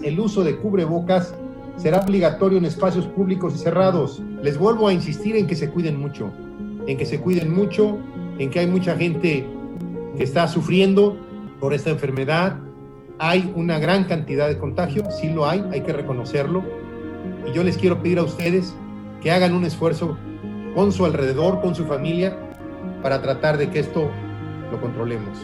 El uso de cubrebocas será obligatorio en espacios públicos y cerrados. Les vuelvo a insistir en que se cuiden mucho, en que se cuiden mucho, en que hay mucha gente que está sufriendo por esta enfermedad. Hay una gran cantidad de contagio, sí lo hay, hay que reconocerlo. Y yo les quiero pedir a ustedes que hagan un esfuerzo con su alrededor, con su familia, para tratar de que esto lo controlemos.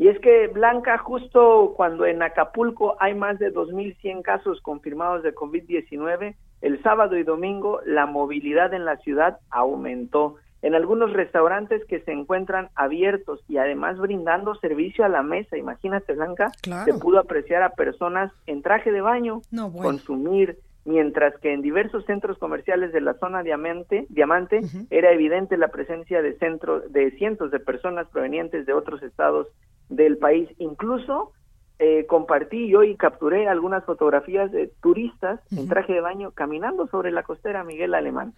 Y es que, Blanca, justo cuando en Acapulco hay más de 2.100 casos confirmados de COVID-19, el sábado y domingo la movilidad en la ciudad aumentó. En algunos restaurantes que se encuentran abiertos y además brindando servicio a la mesa, imagínate Blanca, se pudo apreciar a personas en traje de baño consumir, mientras que en diversos centros comerciales de la zona Diamante, Diamante era evidente la presencia de centro, de cientos de personas provenientes de otros estados del país. Incluso eh, compartí yo y capturé algunas fotografías de turistas en traje de baño caminando sobre la costera Miguel Alemán.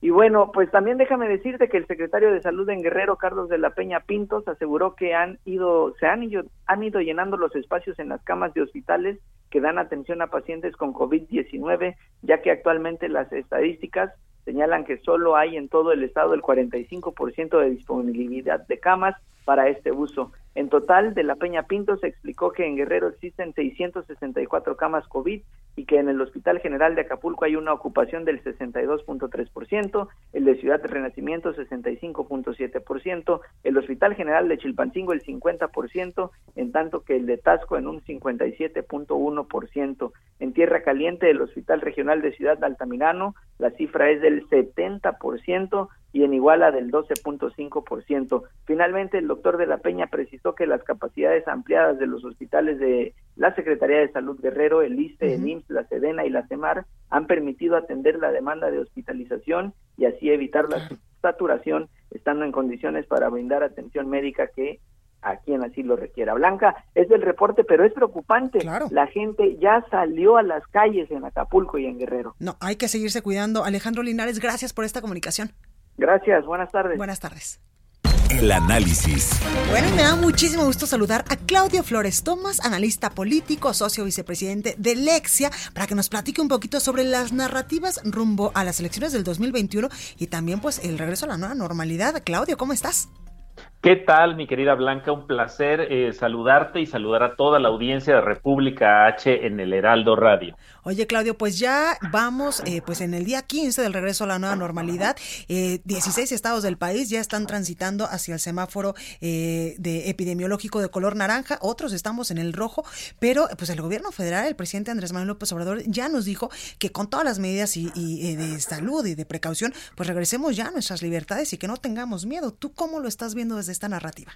Y bueno, pues también déjame decirte que el secretario de Salud en Guerrero, Carlos de la Peña Pintos, aseguró que han ido, se han ido, han ido llenando los espacios en las camas de hospitales que dan atención a pacientes con COVID-19, ya que actualmente las estadísticas señalan que solo hay en todo el estado el 45% de disponibilidad de camas para este uso. En total, de la Peña Pinto se explicó que en Guerrero existen 664 camas COVID y que en el Hospital General de Acapulco hay una ocupación del 62.3%, el de Ciudad de Renacimiento 65.7%, el Hospital General de Chilpancingo el 50%, en tanto que el de Tasco en un 57.1%. En Tierra Caliente, el Hospital Regional de Ciudad de Altamirano, la cifra es del 70%, y en Iguala del 12.5%. Finalmente, el doctor de la Peña precisó que las capacidades ampliadas de los hospitales de la Secretaría de Salud Guerrero, el ISTE, el IMSS, la SEDENA y la CEMAR han permitido atender la demanda de hospitalización y así evitar la saturación, estando en condiciones para brindar atención médica que a quien así lo requiera. Blanca, es del reporte, pero es preocupante. La gente ya salió a las calles en Acapulco y en Guerrero. No, hay que seguirse cuidando. Alejandro Linares, gracias por esta comunicación. Gracias, buenas tardes. Buenas tardes. El análisis. Bueno, y me da muchísimo gusto saludar a Claudio Flores Tomás, analista político, socio vicepresidente de Lexia, para que nos platique un poquito sobre las narrativas rumbo a las elecciones del 2021 y también pues el regreso a la nueva normalidad. Claudio, ¿cómo estás? ¿Qué tal, mi querida Blanca? Un placer eh, saludarte y saludar a toda la audiencia de República H en el Heraldo Radio. Oye, Claudio, pues ya vamos, eh, pues en el día 15 del regreso a la nueva normalidad, eh, 16 estados del país ya están transitando hacia el semáforo eh, de epidemiológico de color naranja, otros estamos en el rojo, pero pues el gobierno federal, el presidente Andrés Manuel López Obrador ya nos dijo que con todas las medidas y, y de salud y de precaución, pues regresemos ya a nuestras libertades y que no tengamos miedo. ¿Tú cómo lo estás viendo desde esta narrativa?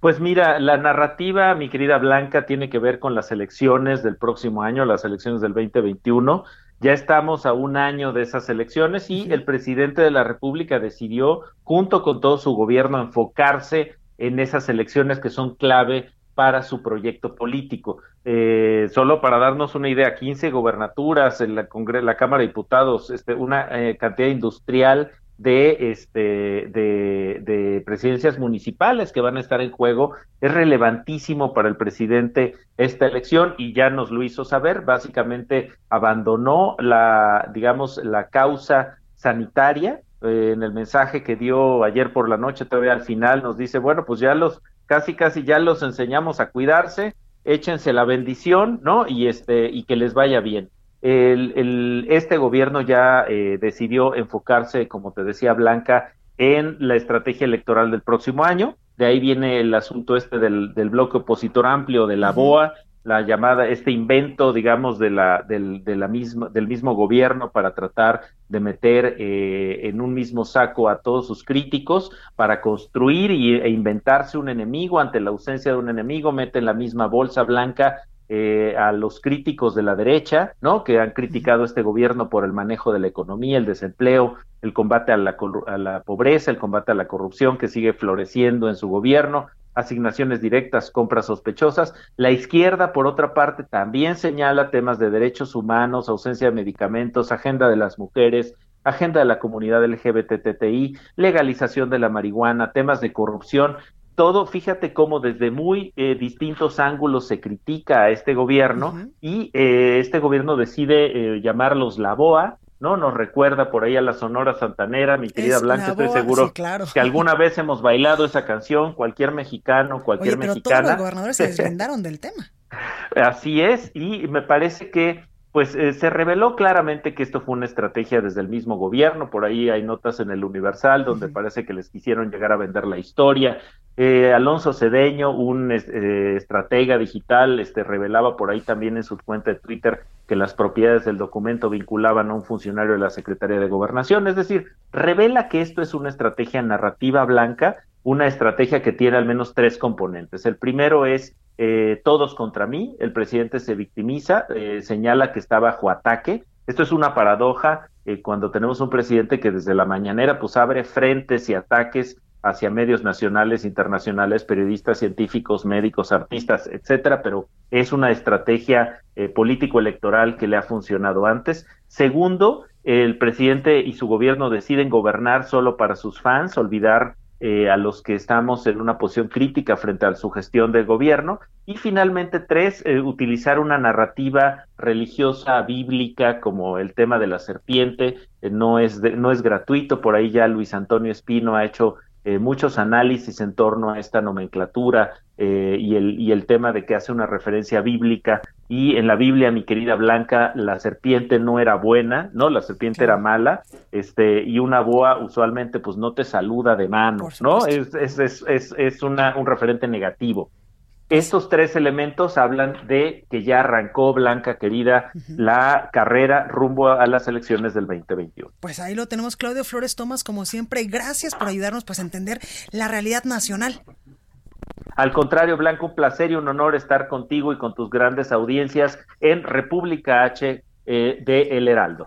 Pues mira, la narrativa, mi querida Blanca, tiene que ver con las elecciones del próximo año, las elecciones del 2021. Ya estamos a un año de esas elecciones y el presidente de la República decidió, junto con todo su gobierno, enfocarse en esas elecciones que son clave para su proyecto político. Eh, solo para darnos una idea, 15 gobernaturas en la, la Cámara de Diputados, este, una eh, cantidad industrial de, este, de, de, presidencias municipales que van a estar en juego. Es relevantísimo para el presidente esta elección y ya nos lo hizo saber. Básicamente abandonó la, digamos, la causa sanitaria. Eh, en el mensaje que dio ayer por la noche, todavía al final nos dice, bueno, pues ya los, casi casi ya los enseñamos a cuidarse, échense la bendición, ¿no? Y este, y que les vaya bien. El, este gobierno ya eh, decidió enfocarse, como te decía Blanca, en la estrategia electoral del próximo año. De ahí viene el asunto este del, bloque opositor amplio de la BOA, la llamada, este invento, digamos, de la, del, de la misma, del mismo gobierno para tratar de meter eh, en un mismo saco a todos sus críticos para construir y, e inventarse un enemigo ante la ausencia de un enemigo, mete en la misma bolsa blanca eh, a los críticos de la derecha, ¿no? Que han criticado este gobierno por el manejo de la economía, el desempleo, el combate a la, a la pobreza, el combate a la corrupción que sigue floreciendo en su gobierno, asignaciones directas, compras sospechosas. La izquierda, por otra parte, también señala temas de derechos humanos, ausencia de medicamentos, agenda de las mujeres, agenda de la comunidad LGBTTI, legalización de la marihuana, temas de corrupción todo, fíjate cómo desde muy eh, distintos ángulos se critica a este gobierno y eh, este gobierno decide eh, llamarlos la BOA, ¿no? Nos recuerda por ahí a la Sonora Santanera, mi querida Blanca, estoy seguro que alguna vez hemos bailado esa canción, cualquier mexicano, cualquier pero mexicana. Todos los gobernadores se deslindaron del tema. Así es, y me parece que pues eh, se reveló claramente que esto fue una estrategia desde el mismo gobierno, por ahí hay notas en el Universal donde parece que les quisieron llegar a vender la historia. Eh, Alonso Cedeño, un eh, estratega digital, este, revelaba por ahí también en su cuenta de Twitter que las propiedades del documento vinculaban a un funcionario de la Secretaría de Gobernación, es decir, revela que esto es una estrategia narrativa blanca, una estrategia que tiene al menos tres componentes. El primero es eh, todos contra mí, el presidente se victimiza, eh, señala que está bajo ataque. Esto es una paradoja eh, cuando tenemos un presidente que desde la mañanera pues abre frentes y ataques hacia medios nacionales, internacionales, periodistas, científicos, médicos, artistas, etcétera, pero es una estrategia político-electoral que le ha funcionado antes. Segundo, el presidente y su gobierno deciden gobernar solo para sus fans, olvidar eh, a los que estamos en una posición crítica frente a su gestión de gobierno. Y finalmente, tres, eh, utilizar una narrativa religiosa bíblica como el tema de la serpiente. Eh, no, es no es gratuito, por ahí ya Luis Antonio Espino ha hecho muchos análisis en torno a esta nomenclatura y, el, y el tema de que hace una referencia bíblica y en la Biblia, mi querida Blanca, la serpiente no era buena, ¿no? La serpiente era mala, este, y una boa usualmente pues no te saluda de mano, ¿no? Es, es, es, es, una, un referente negativo. Estos tres elementos hablan de que ya arrancó, Blanca querida, la carrera rumbo a las elecciones del 2021. Pues ahí lo tenemos, Claudio Flores Tomás, como siempre. Gracias por ayudarnos pues, a entender la realidad nacional. Al contrario, Blanco, un placer y un honor estar contigo y con tus grandes audiencias en República H eh, de El Heraldo.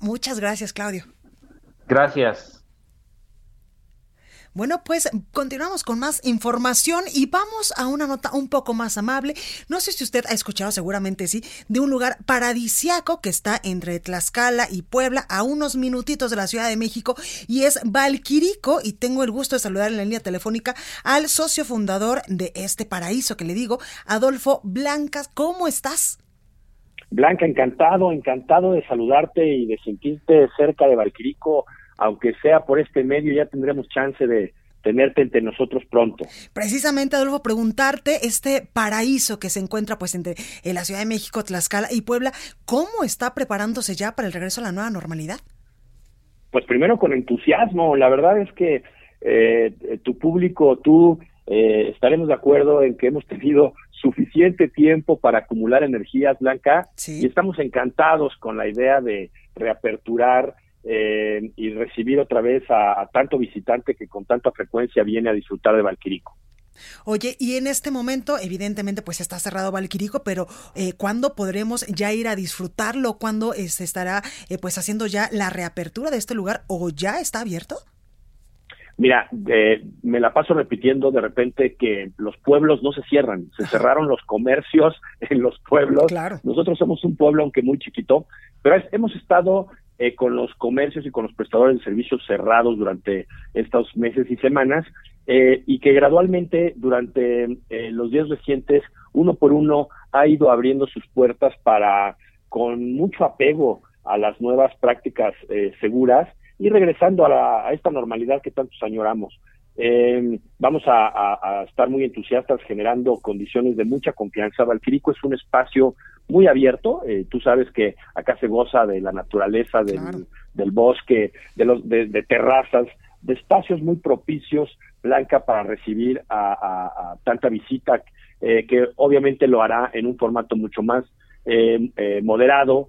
Muchas gracias, Claudio. Gracias. Bueno, pues continuamos con más información y vamos a una nota un poco más amable. No sé si usted ha escuchado, seguramente sí, de un lugar paradisiaco que está entre Tlaxcala y Puebla, a unos minutitos de la Ciudad de México, y es Valquirico. Y tengo el gusto de saludar en la línea telefónica al socio fundador de este paraíso que le digo, Adolfo Blancas. ¿Cómo estás? Blanca, encantado, encantado de saludarte y de sentirte cerca de Valquirico aunque sea por este medio, ya tendremos chance de tenerte entre nosotros pronto. Precisamente, Adolfo, preguntarte este paraíso que se encuentra pues entre en la Ciudad de México, Tlaxcala y Puebla, ¿cómo está preparándose ya para el regreso a la nueva normalidad? Pues primero con entusiasmo, la verdad es que eh, tu público, tú, eh, estaremos de acuerdo en que hemos tenido suficiente tiempo para acumular energías, Blanca, y estamos encantados con la idea de reaperturar eh, y recibir otra vez a, tanto visitante que con tanta frecuencia viene a disfrutar de Valquirico. Oye, y en este momento, evidentemente, pues está cerrado Valquirico, pero eh, ¿cuándo podremos ya ir a disfrutarlo? ¿Cuándo se estará eh, pues haciendo ya la reapertura de este lugar o ya está abierto? Mira, eh, me la paso repitiendo de repente que los pueblos no se cierran, se cerraron los comercios en los pueblos. Nosotros somos un pueblo, aunque muy chiquito, pero hemos estado eh, con los comercios y con los prestadores de servicios cerrados durante estos meses y semanas eh, y que gradualmente durante eh, los días recientes, uno por uno, ha ido abriendo sus puertas para, con mucho apego a las nuevas prácticas eh, seguras y regresando a, esta normalidad que tantos añoramos. Vamos a, estar muy entusiastas generando condiciones de mucha confianza. Valquirico es un espacio muy abierto. tú sabes que acá se goza de la naturaleza, del, bosque, de, los, de terrazas, de espacios muy propicios Blanca para recibir a, tanta visita, eh, que obviamente lo hará en un formato mucho más eh, eh, moderado,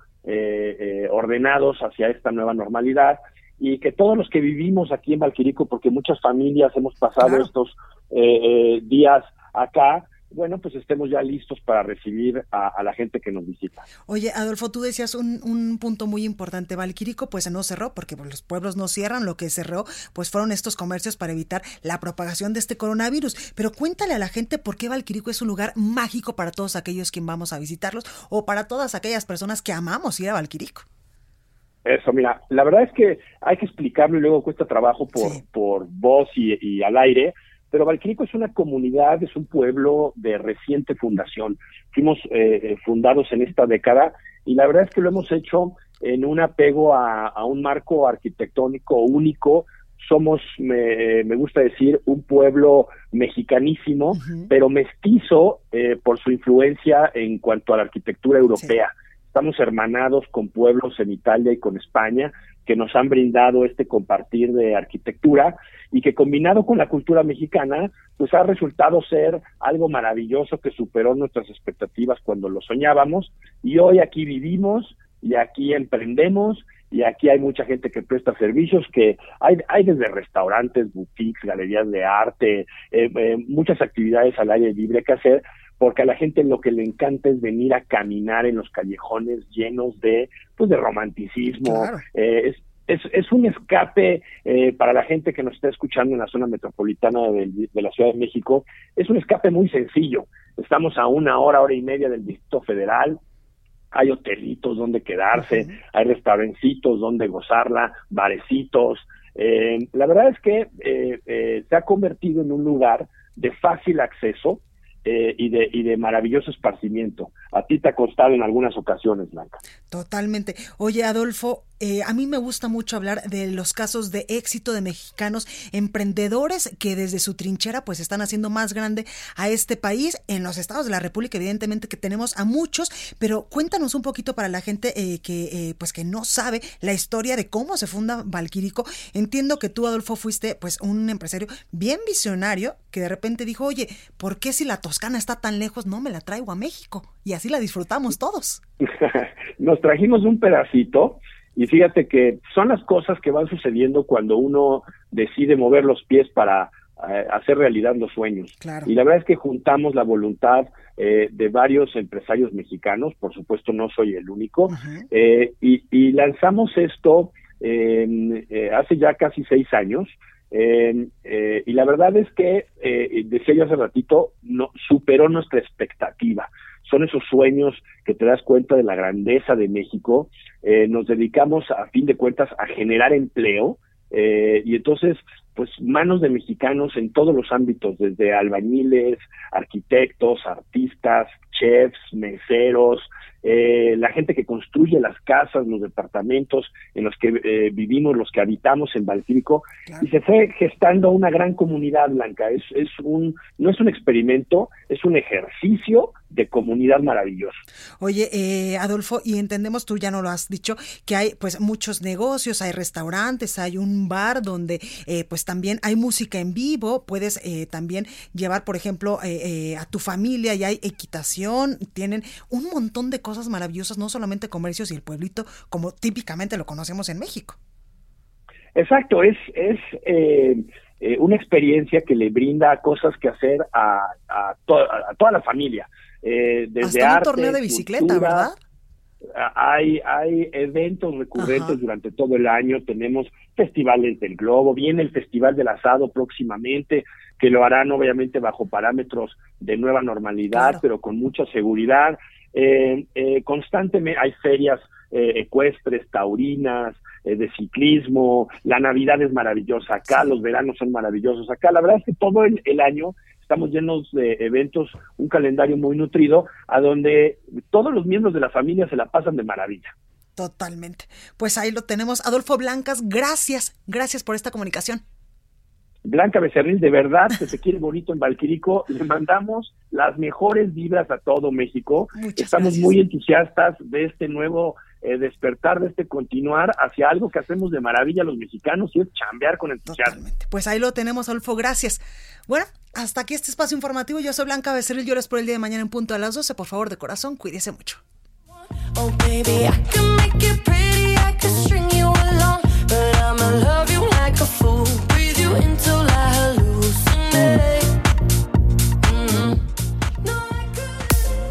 ordenados hacia esta nueva normalidad y que todos los que vivimos aquí en Valquirico, porque muchas familias hemos pasado estos días acá, bueno, pues estemos ya listos para recibir a, la gente que nos visita. Oye, Adolfo, tú decías un, un punto muy importante. Valquirico pues no cerró porque los pueblos no cierran, lo que cerró pues fueron estos comercios para evitar la propagación de este coronavirus. Pero cuéntale a la gente por qué Valquirico es un lugar mágico para todos aquellos que vamos a visitarlos o para todas aquellas personas que amamos ir a Valquirico. Eso, mira, la verdad es que hay que explicarlo y luego cuesta trabajo por, por voz y, y al aire, pero Valquirico es una comunidad, es un pueblo de reciente fundación. Fuimos eh, eh, fundados en esta década y la verdad es que lo hemos hecho en un apego a, un marco arquitectónico único. Somos, me, gusta decir, un pueblo mexicanísimo, pero mestizo eh, por su influencia en cuanto a la arquitectura europea. Estamos hermanados con pueblos en Italia y con España que nos han brindado este compartir de arquitectura y que combinado con la cultura mexicana, pues ha resultado ser algo maravilloso que superó nuestras expectativas cuando lo soñábamos. Y hoy aquí vivimos y aquí emprendemos y aquí hay mucha gente que presta servicios que hay, hay desde restaurantes, boutiques, galerías de arte, eh, eh, muchas actividades al aire libre que hacer porque a la gente lo que le encanta es venir a caminar en los callejones llenos de pues de romanticismo eh, es, es, es, un escape eh, para la gente que nos está escuchando en la zona metropolitana de, la Ciudad de México. Es un escape muy sencillo. Estamos a una hora, hora y media del Distrito Federal. Hay hotelitos donde quedarse, hay restaurancitos donde gozarla, barecitos. Eh, la verdad es que se ha convertido en un lugar de fácil acceso, eh, y, de, y de maravilloso esparcimiento. A ti te ha costado en algunas ocasiones, Blanca. Totalmente. Oye, Adolfo, eh, a mí me gusta mucho hablar de los casos de éxito de mexicanos emprendedores que desde su trinchera pues están haciendo más grande a este país. En los estados de la República evidentemente que tenemos a muchos, pero cuéntanos un poquito para la gente eh, que eh, pues que no sabe la historia de cómo se funda Valquirico. Entiendo que tú Adolfo fuiste pues un empresario bien visionario que de repente dijo, oye, ¿por qué si la Toscana está tan lejos no me la traigo a México? Y así la disfrutamos todos. Nos trajimos un pedacito y fíjate que son las cosas que van sucediendo cuando uno decide mover los pies para eh, hacer realidad los sueños. Y la verdad es que juntamos la voluntad eh, de varios empresarios mexicanos, por supuesto no soy el único, eh, y, lanzamos esto hace ya casi seis años. Y la verdad es que, decía yo hace ratito, no, superó nuestra expectativa son esos sueños que te das cuenta de la grandeza de México. Eh, nos dedicamos, a fin de cuentas, a generar empleo. Eh, y entonces, pues manos de mexicanos en todos los ámbitos, desde albañiles, arquitectos, artistas, chefs, meseros, eh, la gente que construye las casas, los departamentos en los que eh, vivimos, los que habitamos en Valquírico, y se fue gestando una gran comunidad blanca. Es, es un, no es un experimento, es un ejercicio de comunidad maravilloso. Oye, eh, Adolfo, y entendemos, tú ya no lo has dicho, que hay pues muchos negocios, hay restaurantes, hay un bar donde pues también hay música en vivo, puedes también llevar, por ejemplo, a tu familia y hay equitación, tienen un montón de cosas maravillosas, no solamente comercios y el pueblito, como típicamente lo conocemos en México. Exacto, es, es eh, eh, una experiencia que le brinda cosas que hacer a, a, toda la familia. Eh, desde Hasta un torneo de bicicleta, ¿verdad? hay, hay eventos recurrentes durante todo el año, tenemos festivales del globo, viene el Festival del Asado próximamente, que lo harán obviamente bajo parámetros de nueva normalidad, pero con mucha seguridad. Eh, eh, constantemente hay ferias eh, ecuestres, taurinas, de ciclismo, la Navidad es maravillosa acá, los veranos son maravillosos acá, la verdad es que todo el, el año estamos llenos de eventos, un calendario muy nutrido, a donde todos los miembros de la familia se la pasan de maravilla. Totalmente. Pues ahí lo tenemos. Adolfo Blancas, gracias, gracias por esta comunicación. Blanca Becerril, de verdad que se quiere bonito en Valquirico. Le mandamos las mejores vibras a todo México. Estamos muy entusiastas de este nuevo eh, despertar, de este continuar hacia algo que hacemos de maravilla los mexicanos y es chambear con entusiasmo. Pues ahí lo tenemos, Adolfo, gracias. Bueno, hasta aquí este espacio informativo. Yo soy Blanca Becerril, yo les por el día de mañana en punto a las 12. Por favor, de corazón, cuídese mucho.